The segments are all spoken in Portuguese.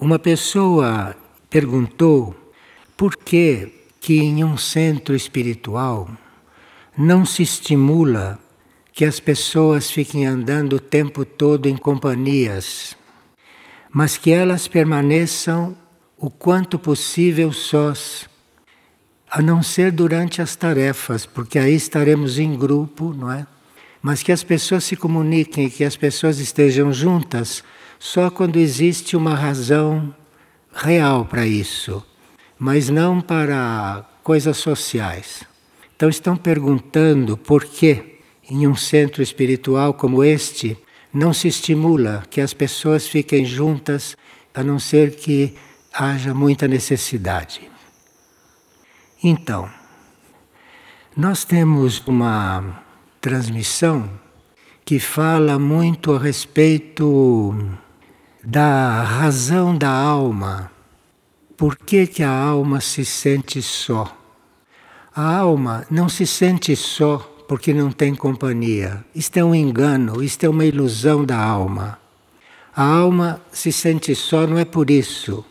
Uma pessoa perguntou por que que em um centro espiritual não se estimula que as pessoas fiquem andando o tempo todo em companhias, mas que elas permaneçam o quanto possível sós, a não ser durante as tarefas, porque aí estaremos em grupo, não é? Mas que as pessoas se comuniquem, que as pessoas estejam juntas só quando existe uma razão real para isso, mas não para coisas sociais. Então estão perguntando por que em um centro espiritual como este não se estimula que as pessoas fiquem juntas, a não ser que haja muita necessidade. Então, nós temos uma transmissão que fala muito a respeito da razão da alma. Por que, que a alma se sente só? A alma não se sente só porque não tem companhia. Isto é um engano, isto é uma ilusão da alma. A alma se sente só não é por isso,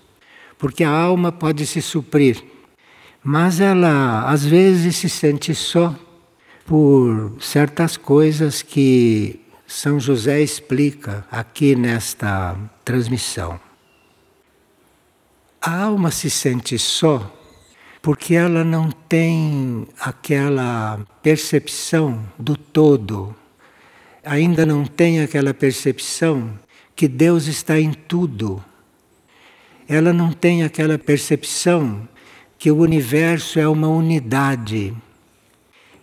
porque a alma pode se suprir, mas ela às vezes se sente só por certas coisas que São José explica aqui nesta transmissão. A alma se sente só porque ela não tem aquela percepção do todo, ainda não tem aquela percepção que Deus está em tudo. Ela não tem aquela percepção que o universo é uma unidade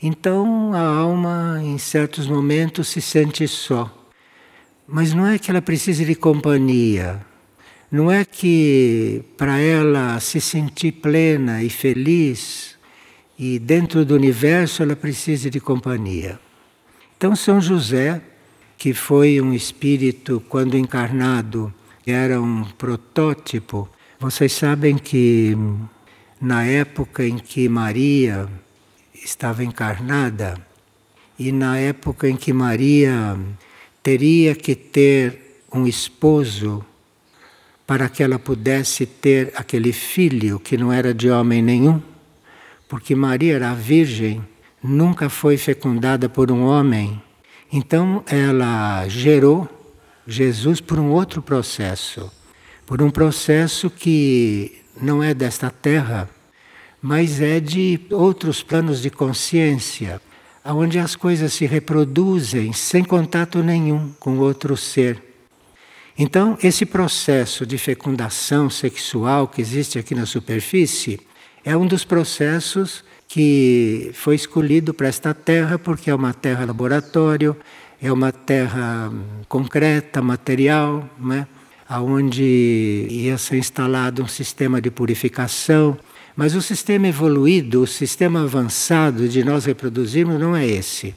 então a alma, em certos momentos, se sente só. Mas não é que ela precise de companhia. Não é que para ela se sentir plena e feliz e dentro do universo ela precise de companhia. Então São José, que foi um espírito quando encarnado, era um protótipo. Vocês sabem que na época em que Maria estava encarnada e na época em que Maria teria que ter um esposo para que ela pudesse ter aquele filho que não era de homem nenhum, porque Maria era virgem, nunca foi fecundada por um homem. Então ela gerou Jesus por um outro processo, por um processo que não é desta terra, mas é de outros planos de consciência, onde as coisas se reproduzem sem contato nenhum com outro ser. Então, esse processo de fecundação sexual que existe aqui na superfície é um dos processos que foi escolhido para esta terra porque é uma terra laboratório, é uma terra concreta, material, né? onde ia ser instalado um sistema de purificação mas o sistema evoluído, o sistema avançado de nós reproduzirmos não é esse.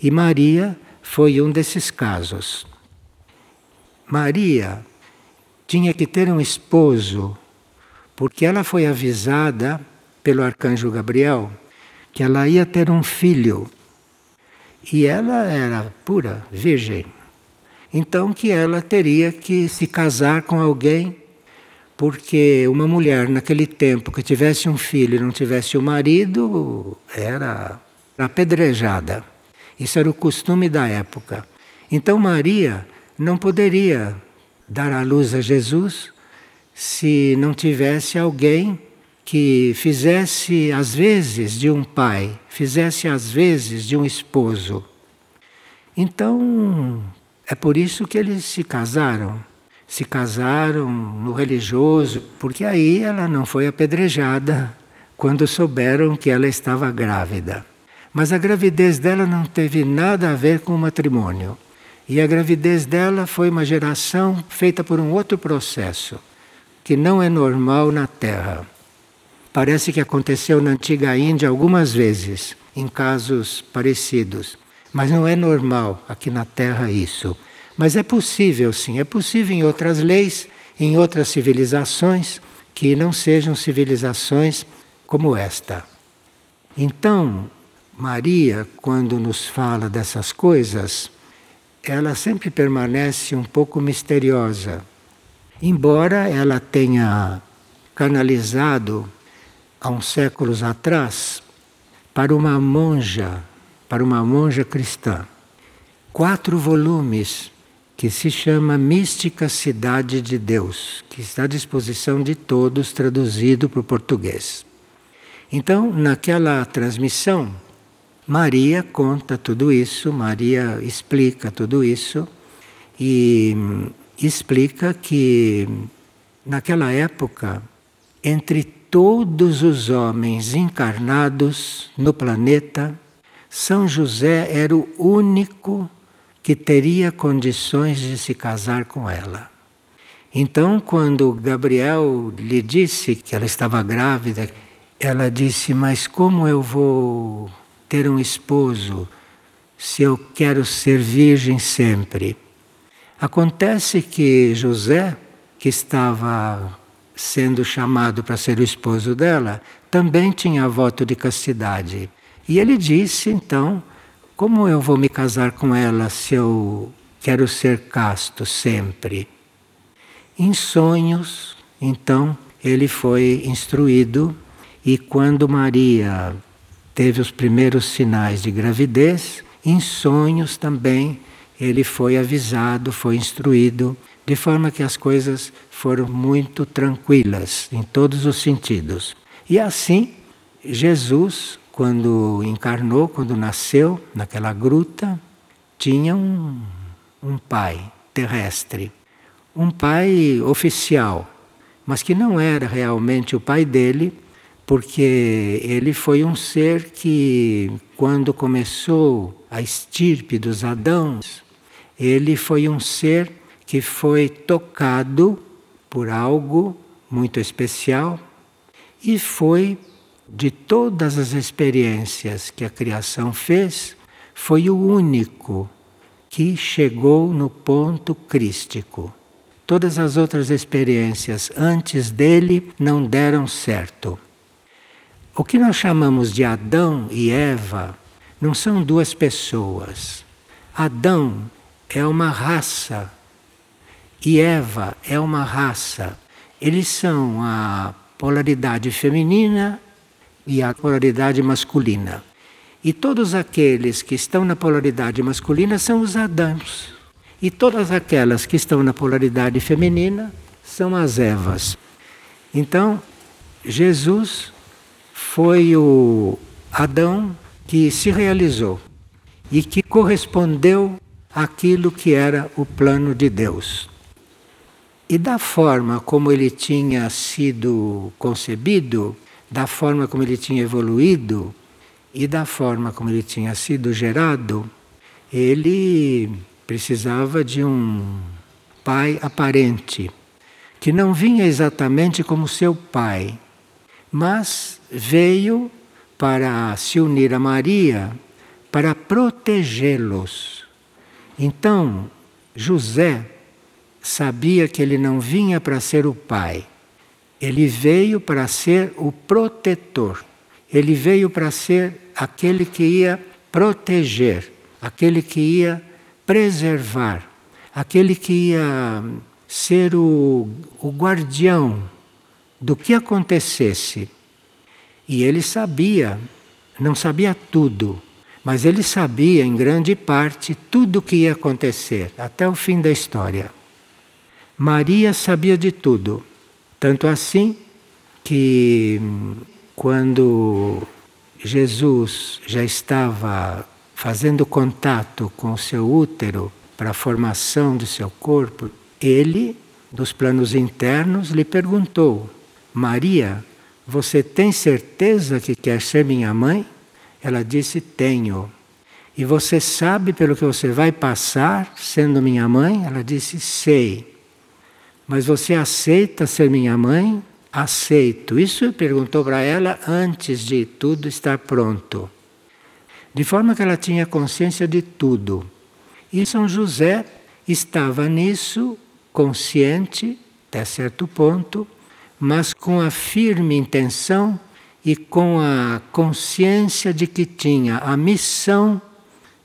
E Maria foi um desses casos. Maria tinha que ter um esposo, porque ela foi avisada pelo arcanjo Gabriel que ela ia ter um filho. E ela era pura, virgem. Então que ela teria que se casar com alguém porque uma mulher naquele tempo que tivesse um filho e não tivesse o um marido era apedrejada. Isso era o costume da época. Então Maria não poderia dar à luz a Jesus se não tivesse alguém que fizesse às vezes de um pai, fizesse às vezes de um esposo. Então, é por isso que eles se casaram se casaram no religioso, porque aí ela não foi apedrejada quando souberam que ela estava grávida. Mas a gravidez dela não teve nada a ver com o matrimônio. E a gravidez dela foi uma geração feita por um outro processo, que não é normal na Terra. Parece que aconteceu na antiga Índia algumas vezes, em casos parecidos. Mas não é normal aqui na Terra isso. Mas é possível, sim, é possível em outras leis, em outras civilizações que não sejam civilizações como esta. Então, Maria, quando nos fala dessas coisas, ela sempre permanece um pouco misteriosa. embora ela tenha canalizado há uns séculos atrás para uma monja, para uma monja cristã, quatro volumes que se chama Mística Cidade de Deus, que está à disposição de todos, traduzido para o português. Então, naquela transmissão, Maria conta tudo isso, Maria explica tudo isso e explica que naquela época, entre todos os homens encarnados no planeta, São José era o único que teria condições de se casar com ela. Então, quando Gabriel lhe disse que ela estava grávida, ela disse: Mas como eu vou ter um esposo se eu quero ser virgem sempre? Acontece que José, que estava sendo chamado para ser o esposo dela, também tinha voto de castidade. E ele disse então como eu vou me casar com ela se eu quero ser casto sempre? Em sonhos, então, ele foi instruído e quando Maria teve os primeiros sinais de gravidez, em sonhos também ele foi avisado, foi instruído, de forma que as coisas foram muito tranquilas em todos os sentidos. E assim, Jesus quando encarnou, quando nasceu naquela gruta, tinha um, um pai terrestre, um pai oficial, mas que não era realmente o pai dele, porque ele foi um ser que, quando começou a estirpe dos Adãos, ele foi um ser que foi tocado por algo muito especial e foi de todas as experiências que a criação fez, foi o único que chegou no ponto crístico. Todas as outras experiências antes dele não deram certo. O que nós chamamos de Adão e Eva não são duas pessoas. Adão é uma raça e Eva é uma raça. Eles são a polaridade feminina e a polaridade masculina. E todos aqueles que estão na polaridade masculina são os Adãos. E todas aquelas que estão na polaridade feminina são as Evas. Então, Jesus foi o Adão que se realizou e que correspondeu àquilo que era o plano de Deus. E da forma como ele tinha sido concebido, da forma como ele tinha evoluído e da forma como ele tinha sido gerado, ele precisava de um pai aparente, que não vinha exatamente como seu pai, mas veio para se unir a Maria para protegê-los. Então, José sabia que ele não vinha para ser o pai, ele veio para ser o protetor. Ele veio para ser aquele que ia proteger, aquele que ia preservar, aquele que ia ser o, o guardião do que acontecesse. E ele sabia, não sabia tudo, mas ele sabia em grande parte tudo o que ia acontecer até o fim da história. Maria sabia de tudo. Tanto assim que quando Jesus já estava fazendo contato com o seu útero para a formação do seu corpo, ele, dos planos internos, lhe perguntou: Maria, você tem certeza que quer ser minha mãe? Ela disse: Tenho. E você sabe pelo que você vai passar sendo minha mãe? Ela disse: Sei. Mas você aceita ser minha mãe? Aceito. Isso perguntou para ela antes de tudo estar pronto. De forma que ela tinha consciência de tudo. E São José estava nisso, consciente, até certo ponto, mas com a firme intenção e com a consciência de que tinha a missão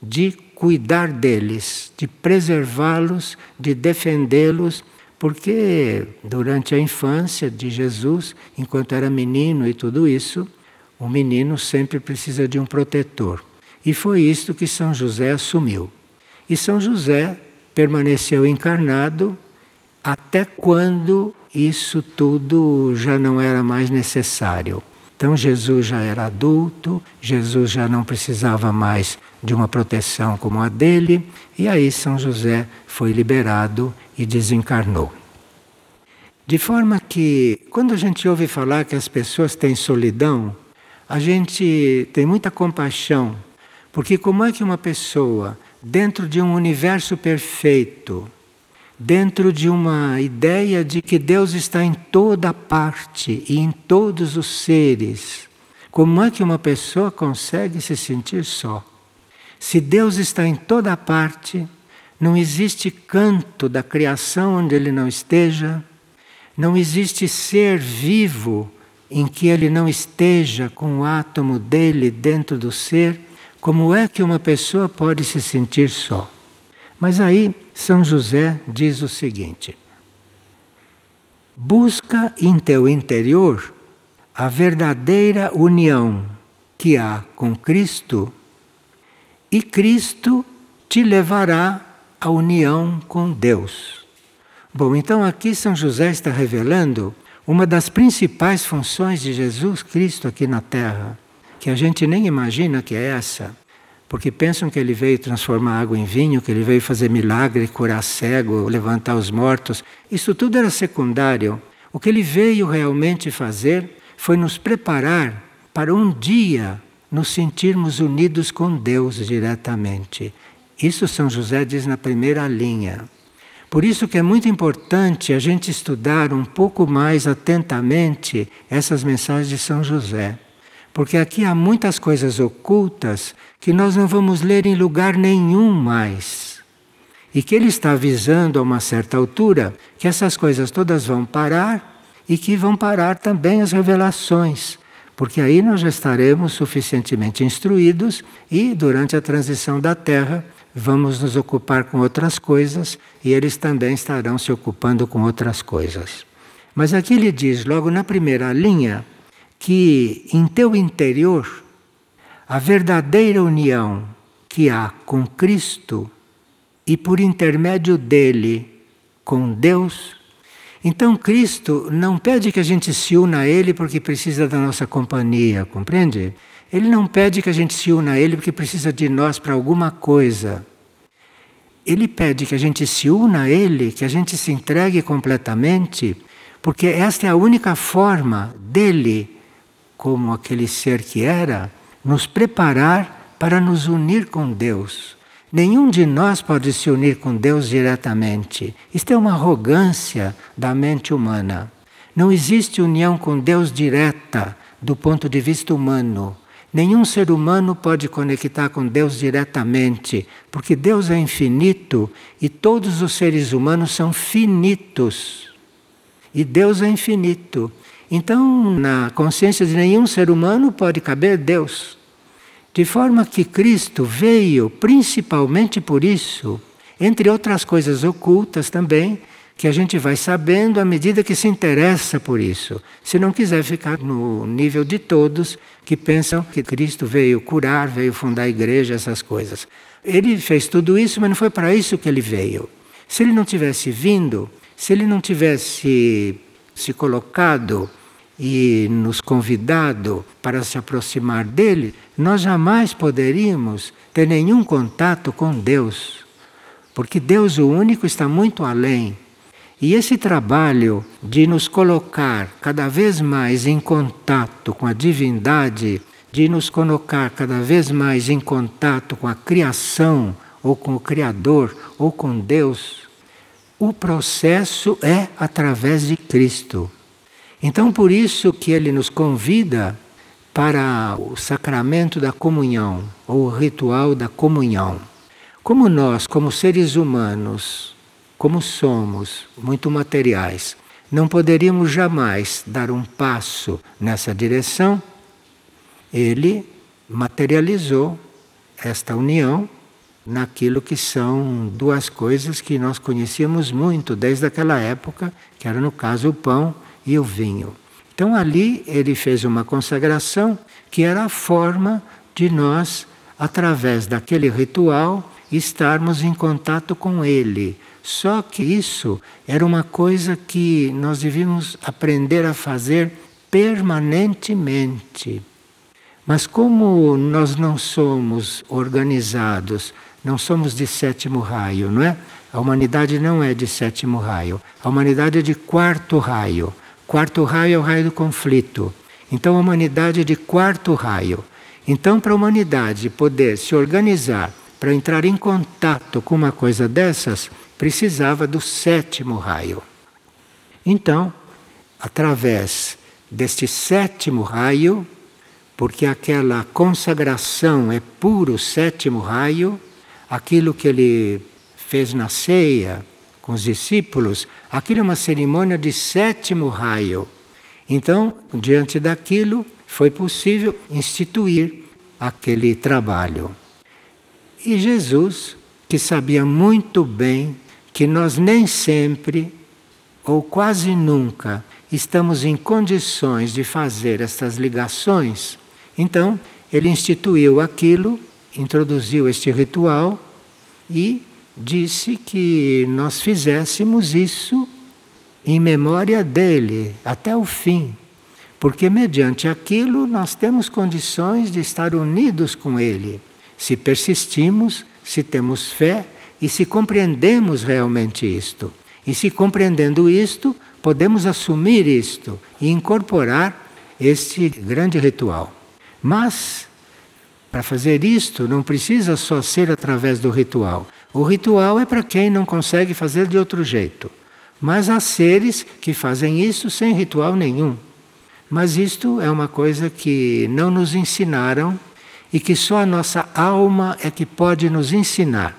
de cuidar deles, de preservá-los, de defendê-los Porque durante a infância de Jesus, enquanto era menino e tudo isso, o menino sempre precisa de um protetor. E foi isto que São José assumiu. E São José permaneceu encarnado até quando isso tudo já não era mais necessário. Então Jesus já era adulto, Jesus já não precisava mais de uma proteção como a dele, e aí São José foi liberado e desencarnou. De forma que, quando a gente ouve falar que as pessoas têm solidão, a gente tem muita compaixão, porque como é que uma pessoa, dentro de um universo perfeito, dentro de uma ideia de que Deus está em toda parte e em todos os seres. Como é que uma pessoa consegue se sentir só? Se Deus está em toda parte, não existe canto da criação onde Ele não esteja, não existe ser vivo em que Ele não esteja com o átomo dele dentro do ser. Como é que uma pessoa pode se sentir só? Mas aí São José diz o seguinte: busca em teu interior a verdadeira união que há com Cristo, e Cristo te levará à união com Deus. Bom, então aqui São José está revelando uma das principais funções de Jesus Cristo aqui na Terra, que a gente nem imagina que é essa porque pensam que ele veio transformar água em vinho, que ele veio fazer milagre, curar cego, levantar os mortos. Isso tudo era secundário. O que ele veio realmente fazer foi nos preparar para um dia nos sentirmos unidos com Deus diretamente. Isso São José diz na primeira linha. Por isso que é muito importante a gente estudar um pouco mais atentamente essas mensagens de São José. Porque aqui há muitas coisas ocultas que nós não vamos ler em lugar nenhum mais. E que ele está avisando a uma certa altura que essas coisas todas vão parar e que vão parar também as revelações. Porque aí nós já estaremos suficientemente instruídos e, durante a transição da Terra, vamos nos ocupar com outras coisas e eles também estarão se ocupando com outras coisas. Mas aqui ele diz, logo na primeira linha, que em teu interior a verdadeira união que há com Cristo e por intermédio dele com Deus. Então Cristo não pede que a gente se una a Ele porque precisa da nossa companhia, compreende? Ele não pede que a gente se una a Ele porque precisa de nós para alguma coisa. Ele pede que a gente se una a Ele, que a gente se entregue completamente, porque esta é a única forma dele, como aquele ser que era, nos preparar para nos unir com Deus. Nenhum de nós pode se unir com Deus diretamente. Isto é uma arrogância da mente humana. Não existe união com Deus direta do ponto de vista humano. Nenhum ser humano pode conectar com Deus diretamente, porque Deus é infinito e todos os seres humanos são finitos. E Deus é infinito. Então, na consciência de nenhum ser humano pode caber Deus. De forma que Cristo veio principalmente por isso, entre outras coisas ocultas também, que a gente vai sabendo à medida que se interessa por isso. Se não quiser ficar no nível de todos que pensam que Cristo veio curar, veio fundar a igreja, essas coisas. Ele fez tudo isso, mas não foi para isso que ele veio. Se ele não tivesse vindo, se ele não tivesse se colocado e nos convidado para se aproximar dele, nós jamais poderíamos ter nenhum contato com Deus. Porque Deus, o único, está muito além. E esse trabalho de nos colocar cada vez mais em contato com a divindade, de nos colocar cada vez mais em contato com a criação, ou com o Criador, ou com Deus, o processo é através de Cristo. Então, por isso que ele nos convida para o sacramento da comunhão, ou o ritual da comunhão. Como nós, como seres humanos, como somos muito materiais, não poderíamos jamais dar um passo nessa direção, ele materializou esta união naquilo que são duas coisas que nós conhecíamos muito desde aquela época, que era no caso o pão e o vinho. Então ali ele fez uma consagração que era a forma de nós, através daquele ritual, estarmos em contato com ele. Só que isso era uma coisa que nós devíamos aprender a fazer permanentemente. Mas como nós não somos organizados, não somos de sétimo raio, não é? A humanidade não é de sétimo raio. A humanidade é de quarto raio. Quarto raio é o raio do conflito. Então a humanidade é de quarto raio. Então, para a humanidade poder se organizar para entrar em contato com uma coisa dessas, precisava do sétimo raio. Então, através deste sétimo raio, porque aquela consagração é puro sétimo raio, aquilo que ele fez na ceia com os discípulos, aquilo é uma cerimônia de sétimo raio. Então, diante daquilo, foi possível instituir aquele trabalho. E Jesus, que sabia muito bem que nós nem sempre, ou quase nunca, estamos em condições de fazer estas ligações, então, ele instituiu aquilo, introduziu este ritual e disse que nós fizéssemos isso em memória dele até o fim. Porque mediante aquilo nós temos condições de estar unidos com ele, se persistimos, se temos fé e se compreendemos realmente isto. E se compreendendo isto, podemos assumir isto e incorporar este grande ritual. Mas, para fazer isto, não precisa só ser através do ritual. O ritual é para quem não consegue fazer de outro jeito. Mas há seres que fazem isso sem ritual nenhum. Mas isto é uma coisa que não nos ensinaram e que só a nossa alma é que pode nos ensinar.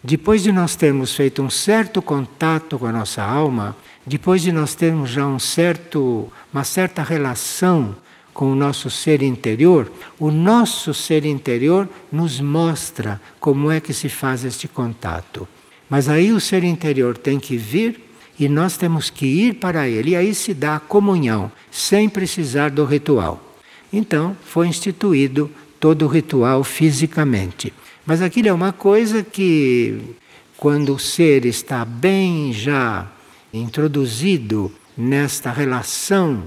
Depois de nós termos feito um certo contato com a nossa alma, depois de nós termos já um certo, uma certa relação com o nosso ser interior, o nosso ser interior nos mostra como é que se faz este contato. Mas aí o ser interior tem que vir e nós temos que ir para ele. E aí se dá a comunhão, sem precisar do ritual. Então foi instituído todo o ritual fisicamente. Mas aquilo é uma coisa que, quando o ser está bem já introduzido nesta relação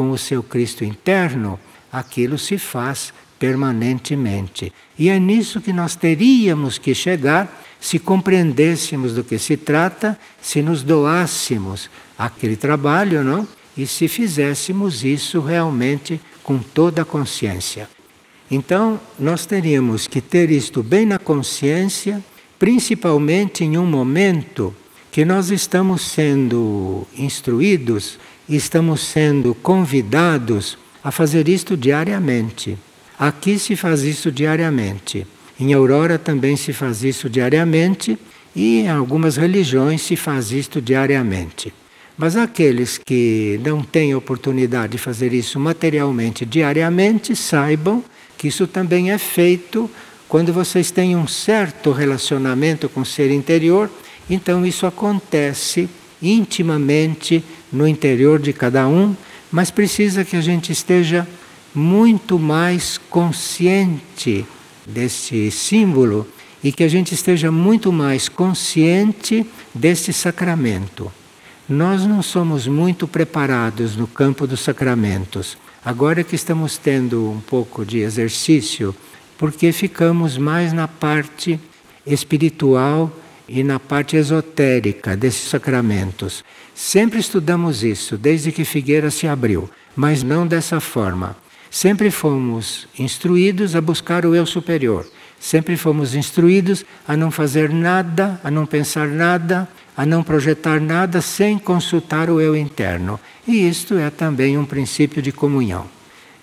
com o seu Cristo interno, aquilo se faz permanentemente. E é nisso que nós teríamos que chegar se compreendêssemos do que se trata, se nos doássemos aquele trabalho, não? E se fizéssemos isso realmente com toda a consciência. Então, nós teríamos que ter isto bem na consciência, principalmente em um momento que nós estamos sendo instruídos estamos sendo convidados a fazer isto diariamente. Aqui se faz isso diariamente. Em Aurora também se faz isso diariamente e em algumas religiões se faz isto diariamente. Mas aqueles que não têm oportunidade de fazer isso materialmente diariamente, saibam que isso também é feito quando vocês têm um certo relacionamento com o ser interior, então isso acontece intimamente no interior de cada um, mas precisa que a gente esteja muito mais consciente deste símbolo e que a gente esteja muito mais consciente deste sacramento. Nós não somos muito preparados no campo dos sacramentos. Agora que estamos tendo um pouco de exercício, porque ficamos mais na parte espiritual e na parte esotérica desses sacramentos. Sempre estudamos isso, desde que Figueira se abriu, mas não dessa forma. Sempre fomos instruídos a buscar o eu superior. Sempre fomos instruídos a não fazer nada, a não pensar nada, a não projetar nada sem consultar o eu interno. E isto é também um princípio de comunhão.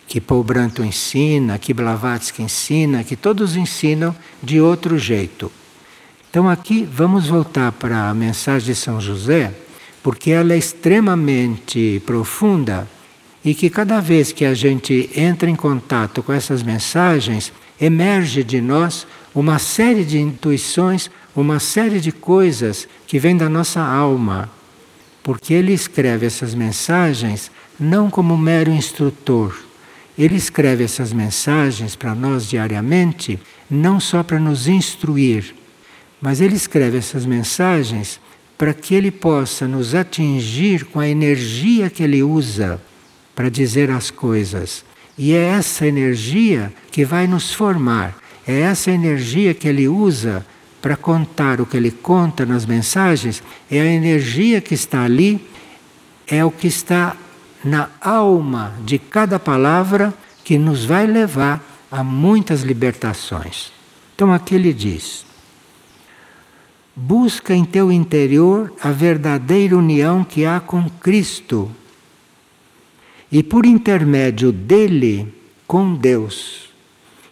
Que Paul Branto ensina, que Blavatsky ensina, que todos ensinam de outro jeito. Então aqui vamos voltar para a mensagem de São José, porque ela é extremamente profunda e que cada vez que a gente entra em contato com essas mensagens, emerge de nós uma série de intuições, uma série de coisas que vêm da nossa alma. Porque ele escreve essas mensagens não como mero instrutor. Ele escreve essas mensagens para nós diariamente, não só para nos instruir, mas ele escreve essas mensagens para que ele possa nos atingir com a energia que ele usa para dizer as coisas. E é essa energia que vai nos formar, é essa energia que ele usa para contar o que ele conta nas mensagens, é a energia que está ali, é o que está na alma de cada palavra que nos vai levar a muitas libertações. Então aqui ele diz: Busca em teu interior a verdadeira união que há com Cristo e por intermédio dele com Deus.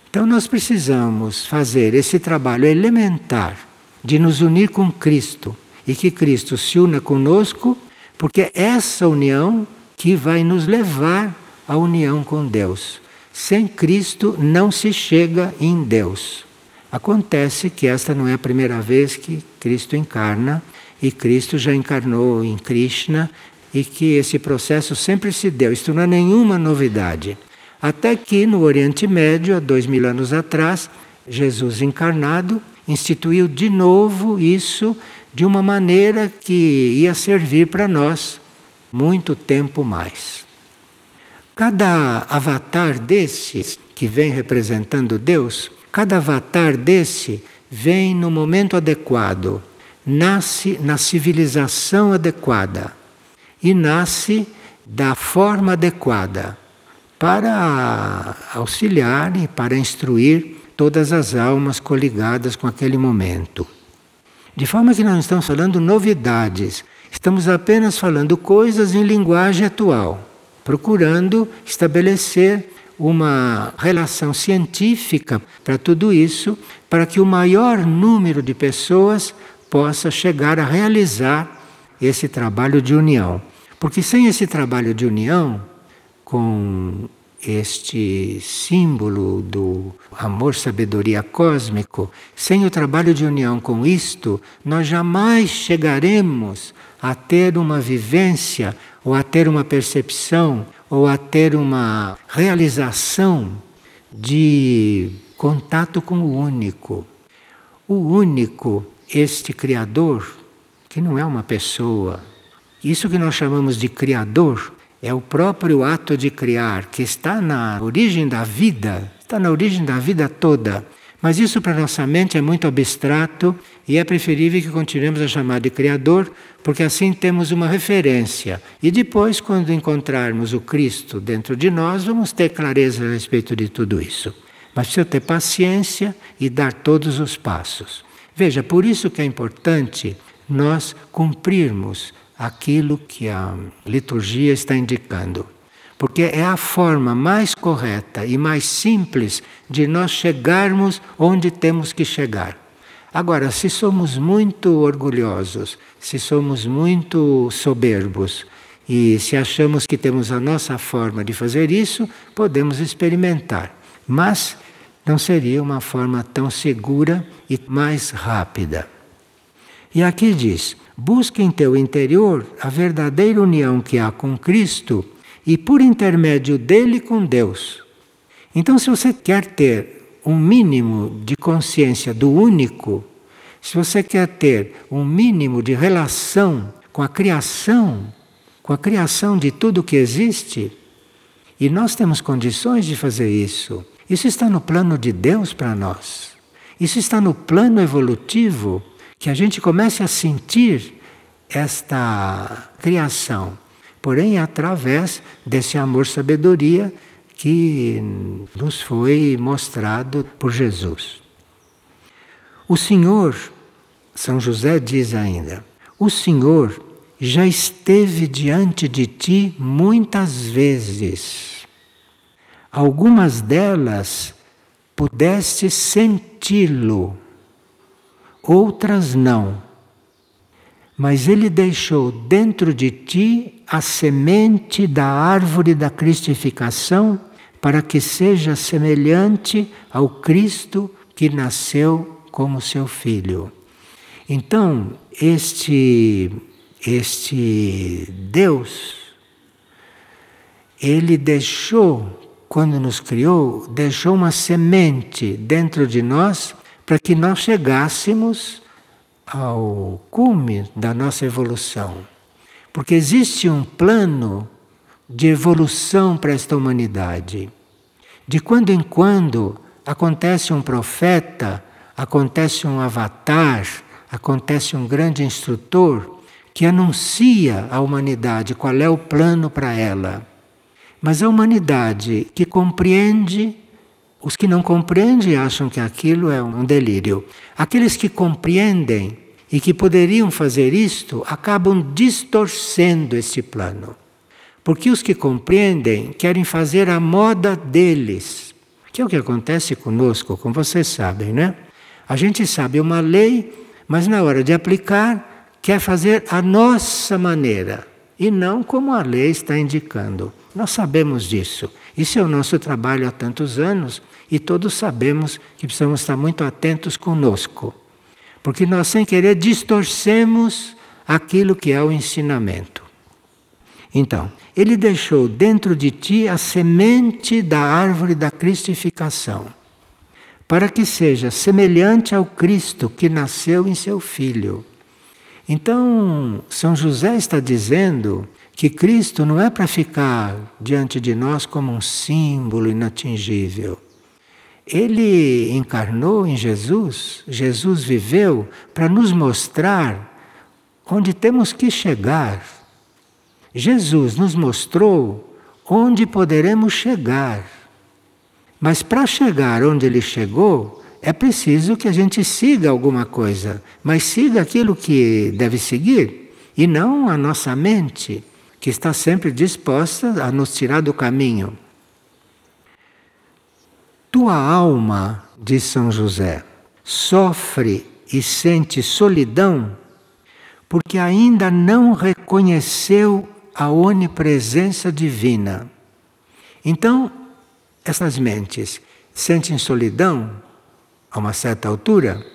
Então nós precisamos fazer esse trabalho elementar de nos unir com Cristo e que Cristo se una conosco, porque essa união que vai nos levar à união com Deus. Sem Cristo não se chega em Deus. Acontece que esta não é a primeira vez que Cristo encarna, e Cristo já encarnou em Krishna, e que esse processo sempre se deu. Isto não é nenhuma novidade. Até que no Oriente Médio, há dois mil anos atrás, Jesus encarnado instituiu de novo isso de uma maneira que ia servir para nós muito tempo mais. Cada avatar desses que vem representando Deus, cada avatar desse vem no momento adequado, nasce na civilização adequada e nasce da forma adequada para auxiliar e para instruir todas as almas coligadas com aquele momento. De forma que nós não estamos falando novidades, Estamos apenas falando coisas em linguagem atual, procurando estabelecer uma relação científica para tudo isso, para que o maior número de pessoas possa chegar a realizar esse trabalho de união. Porque sem esse trabalho de união, com este símbolo do amor-sabedoria cósmico, sem o trabalho de união com isto, nós jamais chegaremos a ter uma vivência, ou a ter uma percepção, ou a ter uma realização de contato com o único. O único, este Criador, que não é uma pessoa. Isso que nós chamamos de Criador é o próprio ato de criar, que está na origem da vida, está na origem da vida toda. Mas isso para nossa mente é muito abstrato e é preferível que continuemos a chamar de Criador, porque assim temos uma referência. E depois, quando encontrarmos o Cristo dentro de nós, vamos ter clareza a respeito de tudo isso. Mas precisa ter paciência e dar todos os passos. Veja, por isso que é importante nós cumprirmos aquilo que a liturgia está indicando. Porque é a forma mais correta e mais simples de nós chegarmos onde temos que chegar. Agora, se somos muito orgulhosos, se somos muito soberbos e se achamos que temos a nossa forma de fazer isso, podemos experimentar. Mas não seria uma forma tão segura e mais rápida. E aqui diz: busca em teu interior a verdadeira união que há com Cristo e por intermédio dele com Deus. Então, se você quer ter um mínimo de consciência do único, se você quer ter um mínimo de relação com a criação, com a criação de tudo que existe, e nós temos condições de fazer isso. Isso está no plano de Deus para nós. Isso está no plano evolutivo que a gente comece a sentir esta criação, porém através desse amor-sabedoria que nos foi mostrado por Jesus. O Senhor, São José diz ainda, o Senhor já esteve diante de ti muitas vezes. Algumas delas pudeste senti-lo outras não. Mas ele deixou dentro de ti a semente da árvore da cristificação para que seja semelhante ao Cristo que nasceu como seu filho. Então, este este Deus ele deixou quando nos criou, deixou uma semente dentro de nós para que nós chegássemos ao cume da nossa evolução. Porque existe um plano de evolução para esta humanidade. De quando em quando acontece um profeta, acontece um avatar, acontece um grande instrutor que anuncia à humanidade qual é o plano para ela. Mas a humanidade que compreende, os que não compreendem acham que aquilo é um delírio. Aqueles que compreendem e que poderiam fazer isto acabam distorcendo esse plano. Porque os que compreendem querem fazer a moda deles, que é o que acontece conosco, como vocês sabem, né? A gente sabe uma lei, mas na hora de aplicar, quer fazer a nossa maneira e não como a lei está indicando. Nós sabemos disso. Isso é o nosso trabalho há tantos anos e todos sabemos que precisamos estar muito atentos conosco. Porque nós, sem querer, distorcemos aquilo que é o ensinamento. Então, ele deixou dentro de ti a semente da árvore da cristificação, para que seja semelhante ao Cristo que nasceu em seu Filho. Então, São José está dizendo que Cristo não é para ficar diante de nós como um símbolo inatingível. Ele encarnou em Jesus, Jesus viveu para nos mostrar onde temos que chegar Jesus nos mostrou onde poderemos chegar. Mas para chegar onde ele chegou, é preciso que a gente siga alguma coisa, mas siga aquilo que deve seguir e não a nossa mente, que está sempre disposta a nos tirar do caminho. Tua alma, diz São José, sofre e sente solidão porque ainda não reconheceu a onipresença divina. Então, essas mentes sentem solidão a uma certa altura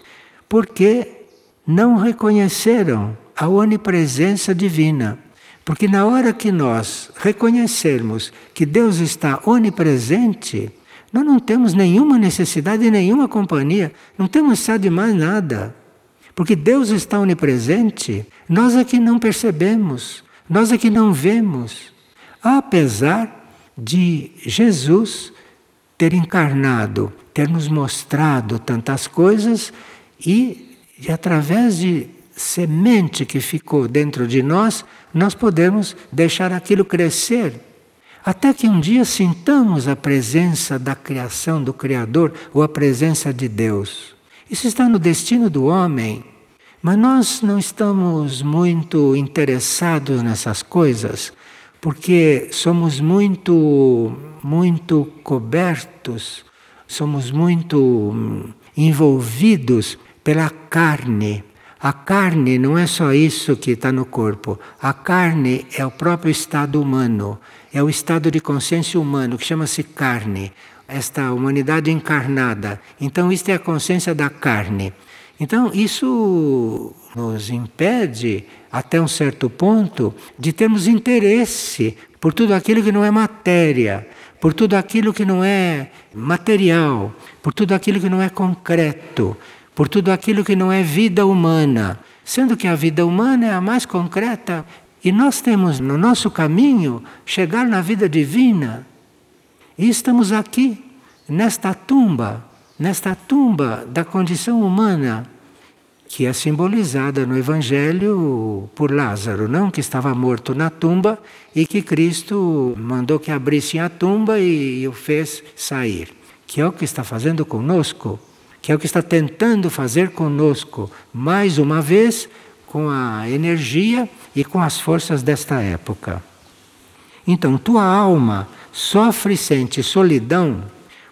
porque não reconheceram a onipresença divina. Porque na hora que nós reconhecermos que Deus está onipresente, nós não temos nenhuma necessidade de nenhuma companhia, não temos necessidade de mais nada. Porque Deus está onipresente, nós é que não percebemos. Nós é que não vemos, apesar de Jesus ter encarnado, ter nos mostrado tantas coisas e, e através de semente que ficou dentro de nós, nós podemos deixar aquilo crescer. Até que um dia sintamos a presença da criação do Criador ou a presença de Deus. Isso está no destino do homem. Mas nós não estamos muito interessados nessas coisas, porque somos muito, muito cobertos, somos muito hum, envolvidos pela carne. A carne não é só isso que está no corpo. A carne é o próprio estado humano, é o estado de consciência humano que chama-se carne, esta humanidade encarnada. Então, isto é a consciência da carne. Então, isso nos impede, até um certo ponto, de termos interesse por tudo aquilo que não é matéria, por tudo aquilo que não é material, por tudo aquilo que não é concreto, por tudo aquilo que não é vida humana. Sendo que a vida humana é a mais concreta e nós temos no nosso caminho chegar na vida divina. E estamos aqui, nesta tumba, nesta tumba da condição humana, que é simbolizada no Evangelho por Lázaro, não que estava morto na tumba e que Cristo mandou que abrissem a tumba e, o fez sair, que é o que está fazendo conosco, que é o que está tentando fazer conosco, mais uma vez, com a energia e com as forças desta época. Então, tua alma sofre e sente solidão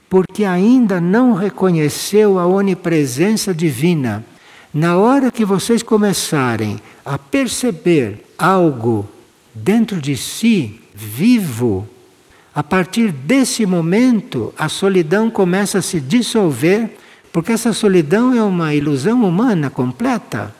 porque ainda não reconheceu a onipresença divina. Na hora que vocês começarem a perceber algo dentro de si, vivo, a partir desse momento a solidão começa a se dissolver, Porque essa solidão é uma ilusão humana completa.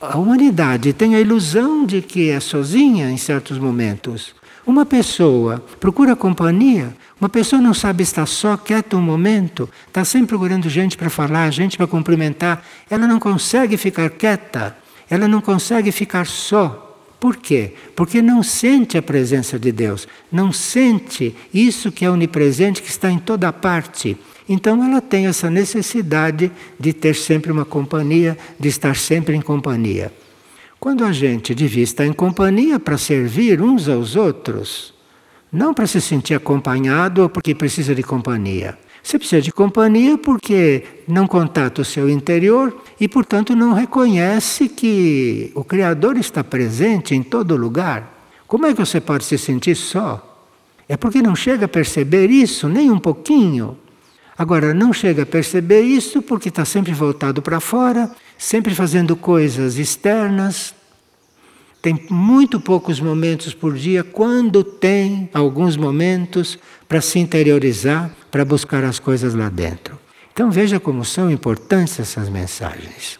A humanidade tem a ilusão de que é sozinha em certos momentos. Uma pessoa procura companhia, uma pessoa não sabe estar só, quieta um momento, está sempre procurando gente para falar, gente para cumprimentar. Ela não consegue ficar quieta, ela não consegue ficar só. Por quê? Porque não sente a presença de Deus, não sente isso que é onipresente, que está em toda parte. Então ela tem essa necessidade de ter sempre uma companhia, de estar sempre em companhia. Quando a gente devia estar em companhia para servir uns aos outros, não para se sentir acompanhado ou porque precisa de companhia. Você precisa de companhia porque não contata o seu interior e, portanto, não reconhece que o Criador está presente em todo lugar. Como é que você pode se sentir só? É porque não chega a perceber isso nem um pouquinho. Agora, não chega a perceber isso porque está sempre voltado para fora, sempre fazendo coisas externas, tem muito poucos momentos por dia, quando tem alguns momentos para se interiorizar, para buscar as coisas lá dentro. Então veja como são importantes essas mensagens.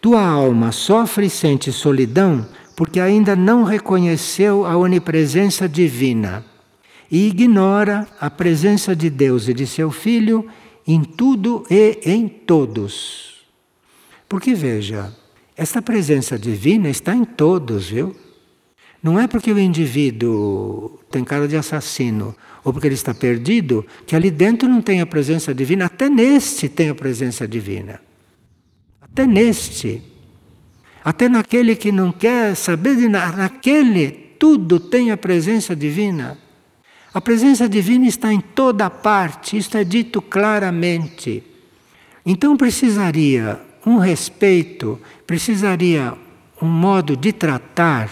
Tua alma sofre e sente solidão porque ainda não reconheceu a onipresença divina e ignora a presença de Deus e de seu Filho em tudo e em todos. Porque veja, essa presença divina está em todos, viu? Não é porque o indivíduo tem cara de assassino ou porque ele está perdido que ali dentro não tem a presença divina. Até neste tem a presença divina. Até neste. Até naquele que não quer saber de nada, naquele tudo tem a presença divina. A presença divina está em toda parte, isto é dito claramente. Então precisaria um respeito, precisaria um modo de tratar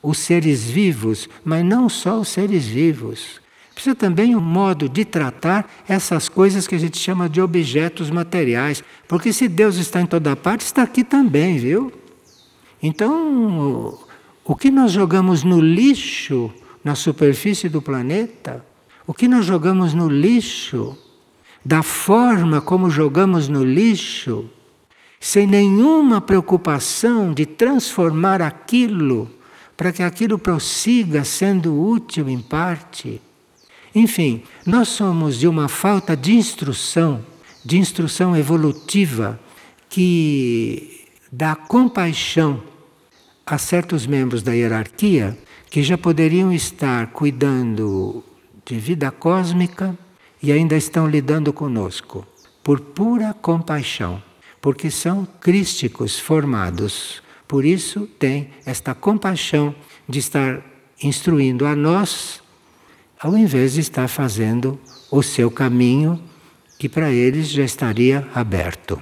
os seres vivos, mas não só os seres vivos. Precisa também um modo de tratar essas coisas que a gente chama de objetos materiais. Porque se Deus está em toda parte, está aqui também, viu? Então, o que nós jogamos no lixo, na superfície do planeta, o que nós jogamos no lixo, da forma como jogamos no lixo, sem nenhuma preocupação de transformar aquilo para que aquilo prossiga sendo útil em parte. Enfim, nós somos de uma falta de instrução, de instrução evolutiva, que dá compaixão a certos membros da hierarquia que já poderiam estar cuidando de vida cósmica e ainda estão lidando conosco, por pura compaixão porque são crísticos formados. Por isso tem esta compaixão de estar instruindo a nós, ao invés de estar fazendo o seu caminho, que para eles já estaria aberto.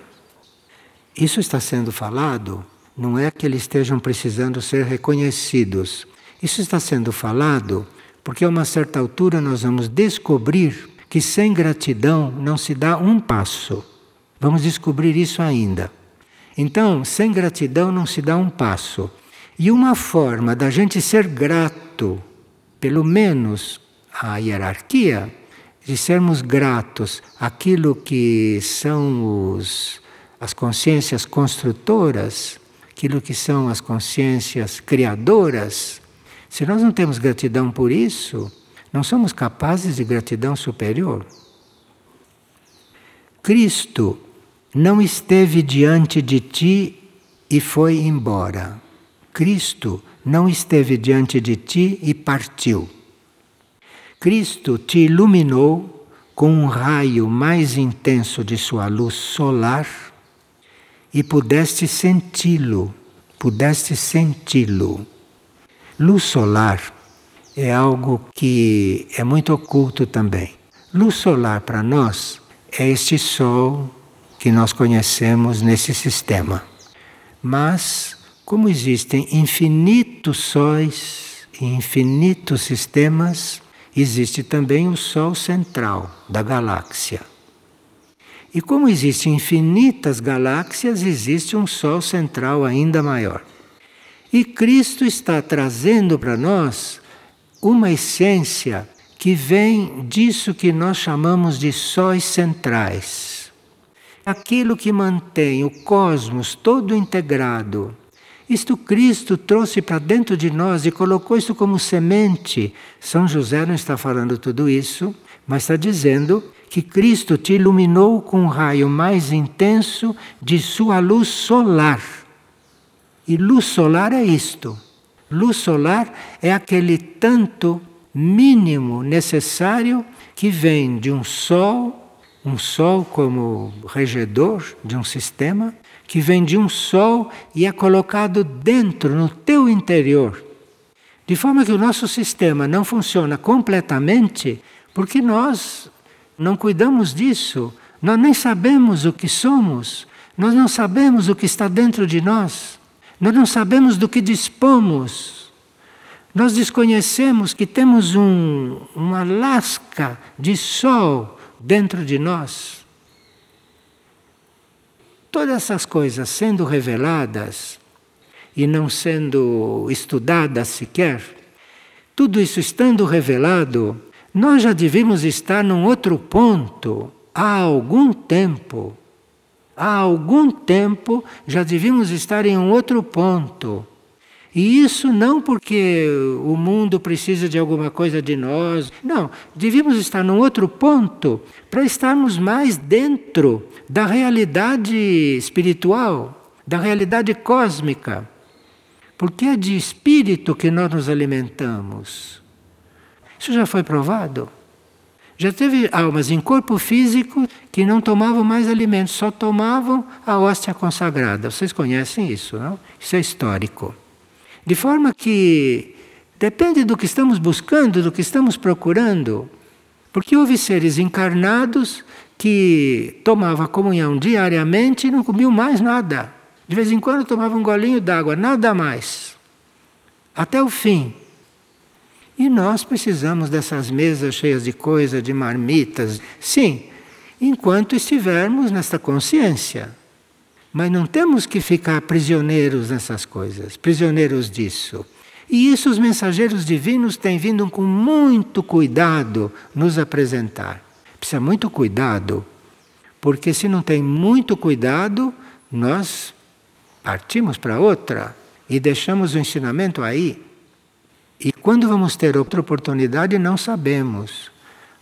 Isso está sendo falado, não é que eles estejam precisando ser reconhecidos. Isso está sendo falado porque a uma certa altura nós vamos descobrir que sem gratidão não se dá um passo. Vamos descobrir isso ainda. Então, sem gratidão não se dá um passo. E uma forma da gente ser grato, pelo menos à hierarquia, de sermos gratos àquilo que são os, as consciências construtoras, aquilo que são as consciências criadoras, se nós não temos gratidão por isso, não somos capazes de gratidão superior. Cristo não esteve diante de ti e foi embora. Cristo não esteve diante de ti e partiu. Cristo te iluminou com um raio mais intenso de sua luz solar e pudeste senti-lo, pudeste senti-lo. Luz solar é algo que é muito oculto também. Luz solar para nós é este sol que nós conhecemos nesse sistema. Mas, como existem infinitos sóis e infinitos sistemas, existe também o Sol central da galáxia. E como existem infinitas galáxias, existe um Sol central ainda maior. E Cristo está trazendo para nós uma essência que vem disso que nós chamamos de sóis centrais. Aquilo que mantém o cosmos todo integrado. Isto Cristo trouxe para dentro de nós e colocou isso como semente. São José não está falando tudo isso, mas está dizendo que Cristo te iluminou com um raio mais intenso de sua luz solar. E luz solar é isto. Luz solar é aquele tanto mínimo necessário que vem de um sol, um sol como regedor de um sistema, que vem de um sol e é colocado dentro, no teu interior. De forma que o nosso sistema não funciona completamente porque nós não cuidamos disso, nós nem sabemos o que somos, nós não sabemos o que está dentro de nós. Nós não sabemos do que dispomos. Nós desconhecemos que temos um, uma lasca de sol dentro de nós. Todas essas coisas sendo reveladas e não sendo estudadas sequer, tudo isso estando revelado, nós já devíamos estar num outro ponto há algum tempo. Há algum tempo já devíamos estar em um outro ponto. E isso não porque o mundo precisa de alguma coisa de nós. Não, devíamos estar num outro ponto para estarmos mais dentro da realidade espiritual, da realidade cósmica. Porque é de espírito que nós nos alimentamos. Isso já foi provado. Já teve almas em corpo físico que não tomavam mais alimentos, só tomavam a hóstia consagrada. Vocês conhecem isso, não? Isso é histórico. De forma que depende do que estamos buscando, do que estamos procurando. Porque houve seres encarnados que tomavam comunhão diariamente e não comiam mais nada. De vez em quando tomavam um golinho d'água, nada mais. Até o fim. E nós precisamos dessas mesas cheias de coisa, de marmitas, sim, enquanto estivermos nesta consciência. Mas não temos que ficar prisioneiros nessas coisas, prisioneiros disso. E isso os mensageiros divinos têm vindo com muito cuidado nos apresentar. Precisa muito cuidado, porque se não tem muito cuidado, nós partimos para outra e deixamos o ensinamento aí. E quando vamos ter outra oportunidade, não sabemos.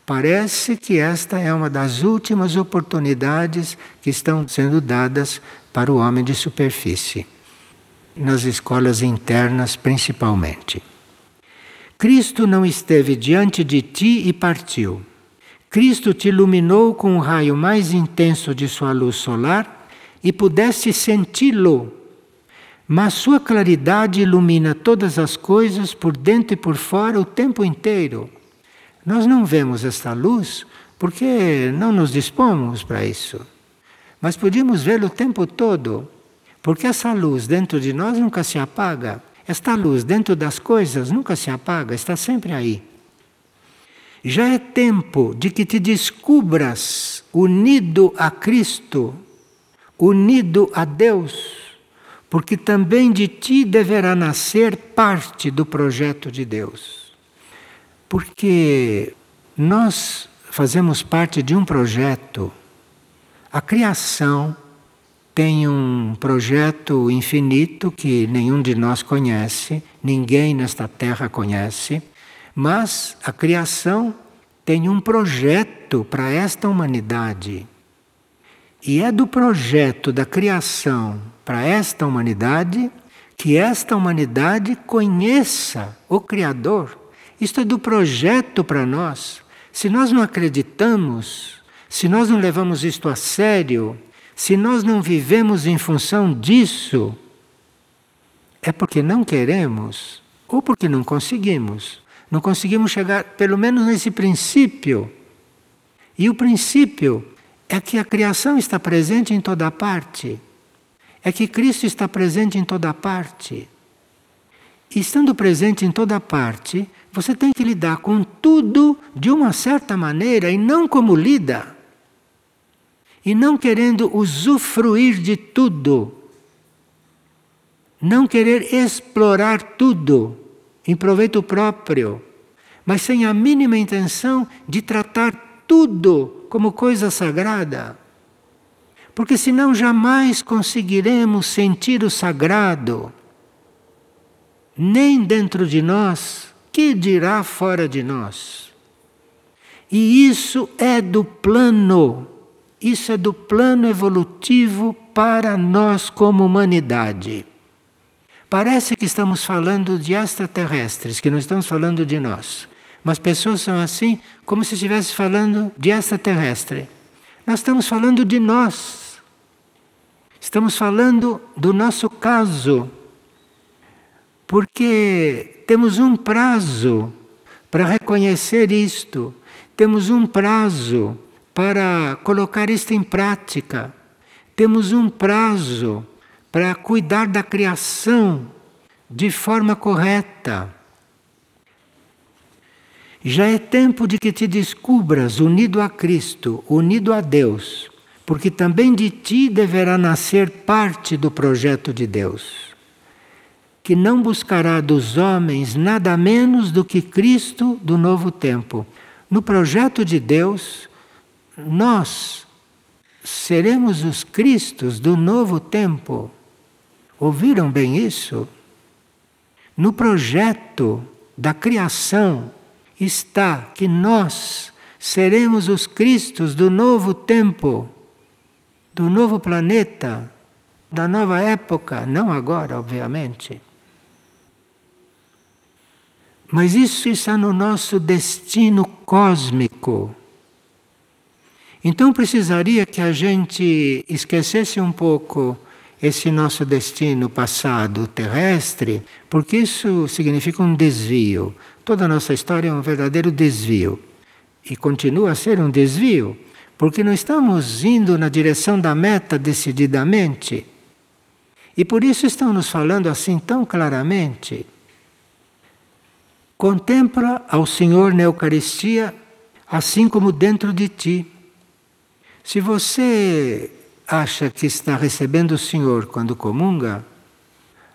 Parece que esta é uma das últimas oportunidades que estão sendo dadas para o homem de superfície, nas escolas internas principalmente. Cristo não esteve diante de ti e partiu. Cristo te iluminou com o raio mais intenso de sua luz solar e pudeste senti-lo mas sua claridade ilumina todas as coisas por dentro e por fora o tempo inteiro. Nós não vemos esta luz porque não nos dispomos para isso. Mas podíamos vê-lo o tempo todo, porque essa luz dentro de nós nunca se apaga. Esta luz dentro das coisas nunca se apaga, está sempre aí. Já é tempo de que te descubras unido a Cristo, unido a Deus porque também de ti deverá nascer parte do projeto de Deus. Porque nós fazemos parte de um projeto. A criação tem um projeto infinito que nenhum de nós conhece, ninguém nesta terra conhece, mas a criação tem um projeto para esta humanidade. E é do projeto da criação para esta humanidade, que esta humanidade conheça o Criador. Isto é do projeto para nós. Se nós não acreditamos, se nós não levamos isto a sério, se nós não vivemos em função disso, é porque não queremos ou porque não conseguimos. Não conseguimos chegar, pelo menos, nesse princípio. E o princípio é que a criação está presente em toda parte é que Cristo está presente em toda parte. E estando presente em toda parte, você tem que lidar com tudo de uma certa maneira e não como lida. E não querendo usufruir de tudo. Não querer explorar tudo em proveito próprio, mas sem a mínima intenção de tratar tudo como coisa sagrada. Porque senão jamais conseguiremos sentir o sagrado, nem dentro de nós, que dirá fora de nós. E isso é do plano, isso é do plano evolutivo para nós como humanidade. Parece que estamos falando de extraterrestres, que não estamos falando de nós. Mas pessoas são assim como se estivesse falando de extraterrestre. Nós estamos falando de nós. Estamos falando do nosso caso. Porque temos um prazo para reconhecer isto, temos um prazo para colocar isto em prática, temos um prazo para cuidar da criação de forma correta. Já é tempo de que te descubras unido a Cristo, unido a Deus, porque também de ti deverá nascer parte do projeto de Deus, que não buscará dos homens nada menos do que Cristo do novo tempo. No projeto de Deus, nós seremos os Cristos do novo tempo. Ouviram bem isso? No projeto da criação, está que nós seremos os Cristos do novo tempo, do novo planeta, da nova época, não agora, obviamente. Mas isso está no nosso destino cósmico. Então precisaria que a gente esquecesse um pouco esse nosso destino passado terrestre, porque isso significa um desvio. Toda a nossa história é um verdadeiro desvio. E continua a ser um desvio, porque não estamos indo na direção da meta decididamente. E por isso estão nos falando assim tão claramente. Contempla ao Senhor na Eucaristia, assim como dentro de ti. Se você acha que está recebendo o Senhor quando comunga,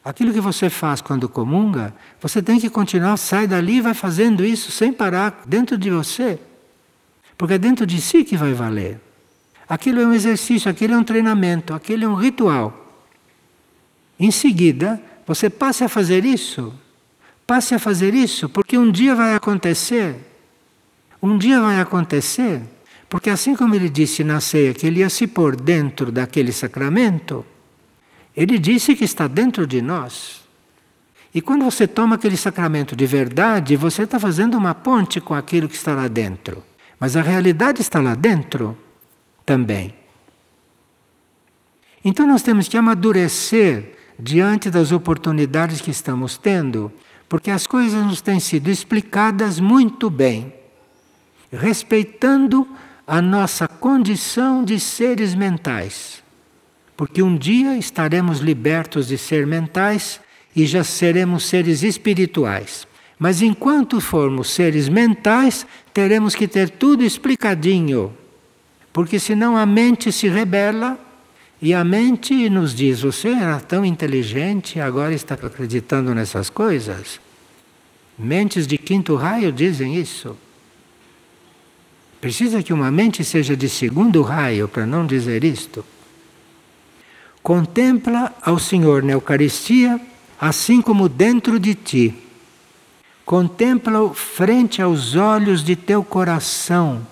Aquilo que você faz quando comunga, você tem que continuar, sai dali e vai fazendo isso sem parar dentro de você. Porque é dentro de si que vai valer. Aquilo é um exercício, aquilo é um treinamento, aquilo é um ritual. Em seguida, você passe a fazer isso. Passe a fazer isso, porque um dia vai acontecer. Um dia vai acontecer. Porque assim como ele disse na ceia que ele ia se pôr dentro daquele sacramento, ele disse que está dentro de nós. E quando você toma aquele sacramento de verdade, você está fazendo uma ponte com aquilo que está lá dentro. Mas a realidade está lá dentro também. Então nós temos que amadurecer diante das oportunidades que estamos tendo, porque as coisas nos têm sido explicadas muito bem, respeitando a nossa condição de seres mentais porque um dia estaremos libertos de ser mentais e já seremos seres espirituais. Mas enquanto formos seres mentais, teremos que ter tudo explicadinho, porque senão a mente se rebela e a mente nos diz: Você era tão inteligente, agora está acreditando nessas coisas? Mentes de quinto raio dizem isso. Precisa que uma mente seja de segundo raio para não dizer isto. Contempla ao Senhor na Eucaristia, assim como dentro de ti. Contempla-o frente aos olhos de teu coração.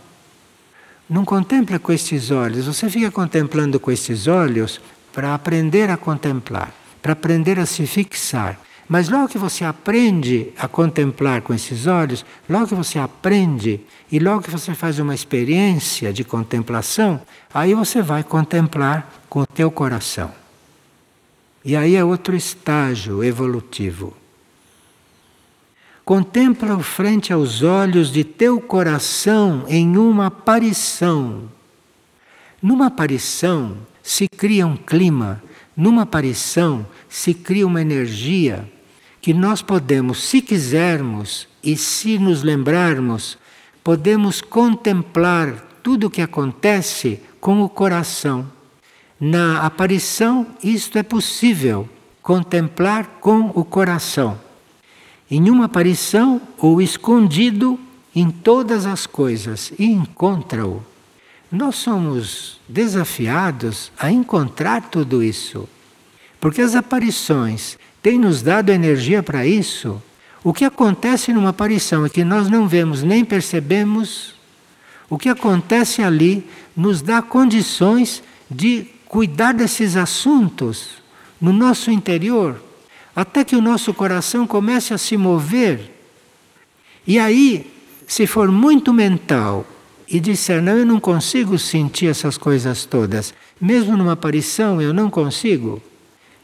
Não contempla com estes olhos, você fica contemplando com estes olhos para aprender a contemplar, para aprender a se fixar. Mas logo que você aprende a contemplar com esses olhos, logo que você aprende e logo que você faz uma experiência de contemplação, aí você vai contemplar com o teu coração. E aí é outro estágio evolutivo. Contempla-o frente aos olhos de teu coração em uma aparição. Numa aparição se cria um clima, numa aparição se cria uma energia que nós podemos, se quisermos e se nos lembrarmos, podemos contemplar tudo o que acontece com o coração. Na aparição, isto é possível, contemplar com o coração. Em uma aparição, ou escondido em todas as coisas, e encontra-o. nós somos desafiados a encontrar tudo isso. Porque as aparições têm nos dado energia para isso. O que acontece numa aparição é que nós não vemos nem percebemos. O que acontece ali nos dá condições de cuidar desses assuntos no nosso interior, até que o nosso coração comece a se mover. E aí, se for muito mental e disser, não, eu não consigo sentir essas coisas todas, mesmo numa aparição eu não consigo,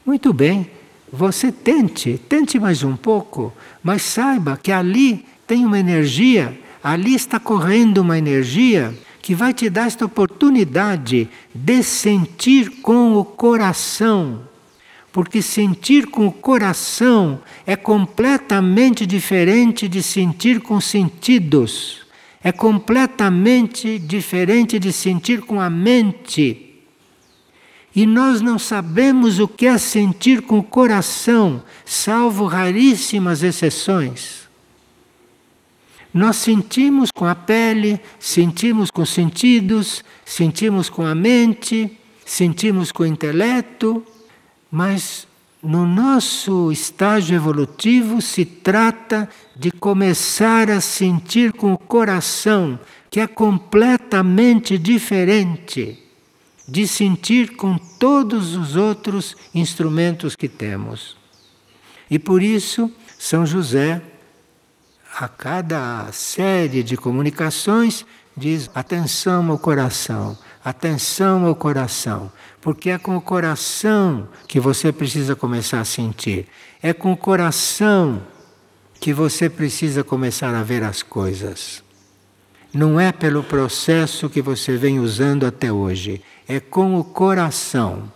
muito bem, você tente, tente mais um pouco, mas saiba que ali tem uma energia, ali está correndo uma energia que vai te dar esta oportunidade de sentir com o coração. Porque sentir com o coração é completamente diferente de sentir com sentidos. É completamente diferente de sentir com a mente. E nós não sabemos o que é sentir com o coração, salvo raríssimas exceções. Nós sentimos com a pele, sentimos com os sentidos, sentimos com a mente, sentimos com o intelecto, mas no nosso estágio evolutivo se trata de começar a sentir com o coração, que é completamente diferente de sentir com todos os outros instrumentos que temos. E por isso, São José, a cada série de comunicações, diz: atenção ao coração, atenção ao coração, porque é com o coração que você precisa começar a sentir, é com o coração que você precisa começar a ver as coisas. Não é pelo processo que você vem usando até hoje, é com o coração.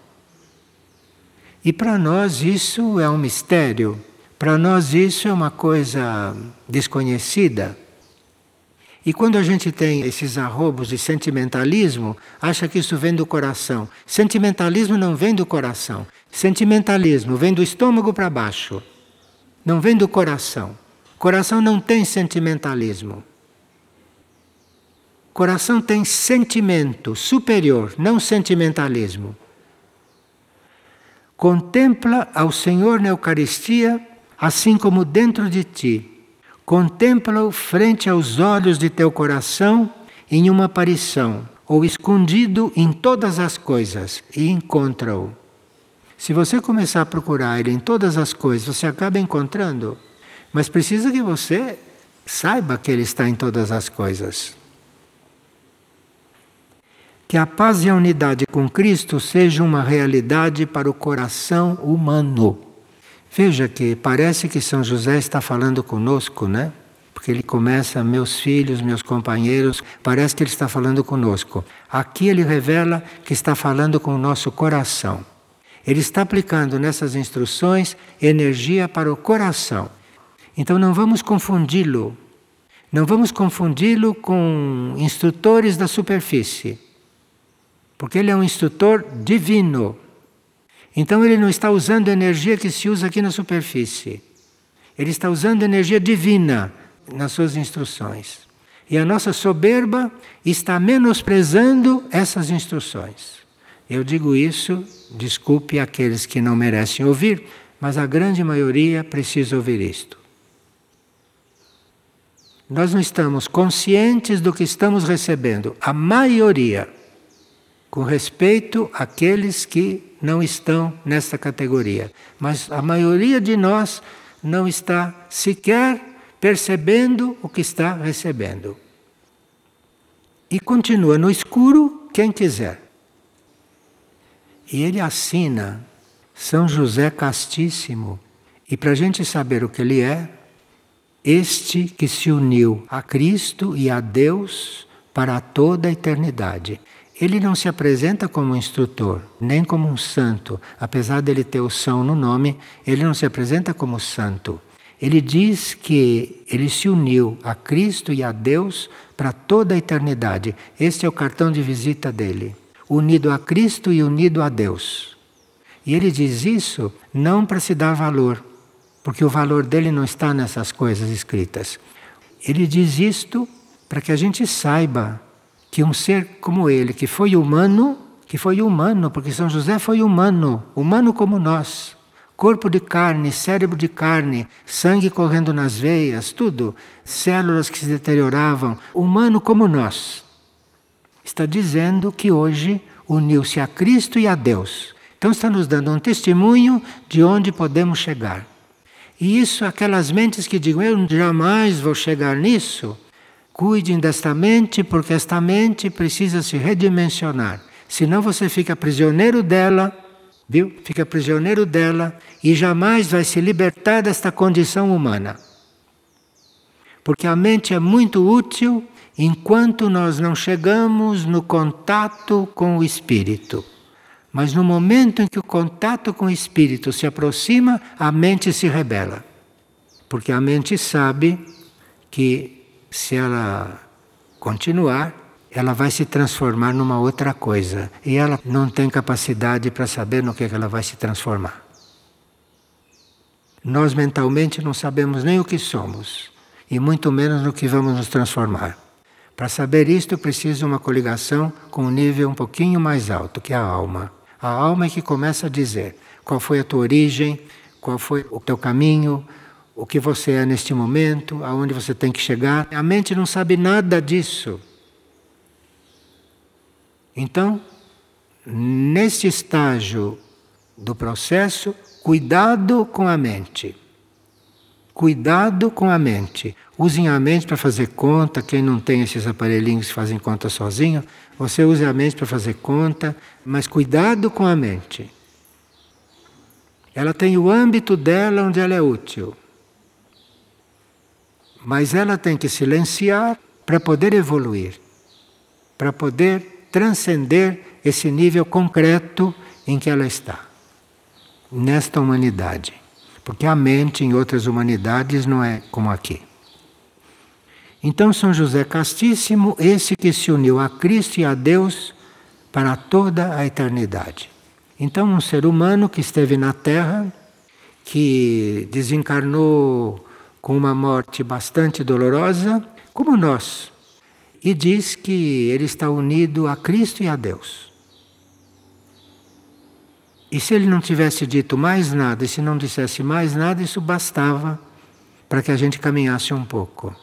E para nós isso é um mistério, para nós isso é uma coisa desconhecida. E quando a gente tem esses arrobos de sentimentalismo, acha que isso vem do coração. Sentimentalismo não vem do coração. Sentimentalismo vem do estômago para baixo. Não vem do coração. Coração não tem sentimentalismo. Coração tem sentimento superior, não sentimentalismo. Contempla ao Senhor na Eucaristia, assim como dentro de ti. Contempla-o frente aos olhos de teu coração em uma aparição, ou escondido em todas as coisas, e encontra-o. Se você começar a procurar ele em todas as coisas, você acaba encontrando, mas precisa que você saiba que ele está em todas as coisas que a paz e a unidade com Cristo sejam uma realidade para o coração humano. Veja que parece que São José está falando conosco, né? Porque ele começa, meus filhos, meus companheiros, parece que ele está falando conosco. Aqui ele revela que está falando com o nosso coração. Ele está aplicando nessas instruções energia para o coração. Então não vamos confundi-lo. Não vamos confundi-lo com instrutores da superfície porque ele é um instrutor divino. Então ele não está usando a energia que se usa aqui na superfície. Ele está usando energia divina nas suas instruções. E a nossa soberba está menosprezando essas instruções. Eu digo isso, desculpe aqueles que não merecem ouvir, mas a grande maioria precisa ouvir isto. Nós não estamos conscientes do que estamos recebendo, a maioria com respeito àqueles que não estão nessa categoria. Mas a maioria de nós não está sequer percebendo o que está recebendo. E continua no escuro quem quiser. E ele assina São José Castíssimo. E para a gente saber o que ele é, este que se uniu a Cristo e a Deus para toda a eternidade. Ele não se apresenta como um instrutor, nem como um santo. Apesar dele ter o são no nome, ele não se apresenta como santo. Ele diz que ele se uniu a Cristo e a Deus para toda a eternidade. Este é o cartão de visita dele. Unido a Cristo e unido a Deus. E ele diz isso não para se dar valor, porque o valor dele não está nessas coisas escritas. Ele diz isto para que a gente saiba que um ser como ele, que foi humano, que foi humano, porque São José foi humano, humano como nós. Corpo de carne, cérebro de carne, sangue correndo nas veias, tudo, células que se deterioravam, humano como nós. Está dizendo que hoje uniu-se a Cristo e a Deus. Então está nos dando um testemunho de onde podemos chegar. E isso, aquelas mentes que digam, eu jamais vou chegar nisso, cuidem desta mente, porque esta mente precisa se redimensionar. Senão você fica prisioneiro dela, viu? Fica prisioneiro dela e jamais vai se libertar desta condição humana. Porque a mente é muito útil enquanto nós não chegamos no contato com o espírito. Mas no momento em que o contato com o espírito se aproxima, a mente se rebela. Porque a mente sabe que se ela continuar, ela vai se transformar numa outra coisa. E ela não tem capacidade para saber no que ela vai se transformar. Nós mentalmente não sabemos nem o que somos, e muito menos no que vamos nos transformar. Para saber isto, preciso de uma coligação com um nível um pouquinho mais alto, que é a alma. A alma é que começa a dizer qual foi a tua origem, qual foi o teu caminho, o que você é neste momento, aonde você tem que chegar. A mente não sabe nada disso. Então, neste estágio do processo, cuidado com a mente. Cuidado com a mente. Usem a mente para fazer conta. Quem não tem esses aparelhinhos que fazem conta sozinho, você use a mente para fazer conta, mas cuidado com a mente. Ela tem o âmbito dela onde ela é útil. Mas ela tem que silenciar para poder evoluir, para poder transcender esse nível concreto em que ela está, nesta humanidade. Porque a mente em outras humanidades não é como aqui. Então, São José Castíssimo, esse que se uniu a Cristo e a Deus para toda a eternidade. Então, um ser humano que esteve na Terra, que desencarnou com uma morte bastante dolorosa, como nós, e diz que ele está unido a Cristo e a Deus. E se ele não tivesse dito mais nada, e se não dissesse mais nada, isso bastava para que a gente caminhasse um pouco.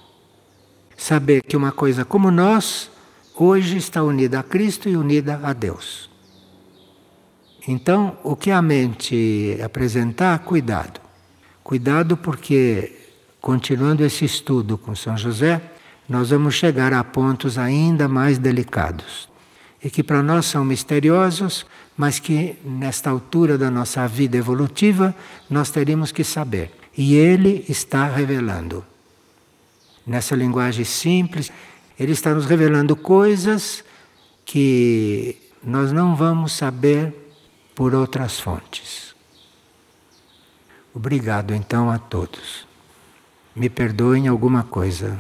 Saber que uma coisa como nós, hoje está unida a Cristo e unida a Deus. Então, o que a mente apresentar, cuidado. Cuidado porque, continuando esse estudo com São José, nós vamos chegar a pontos ainda mais delicados e que para nós são misteriosos, mas que nesta altura da nossa vida evolutiva nós teríamos que saber. E ele está revelando. Nessa linguagem simples, ele está nos revelando coisas que nós não vamos saber por outras fontes. Obrigado então a todos. Me perdoem alguma coisa.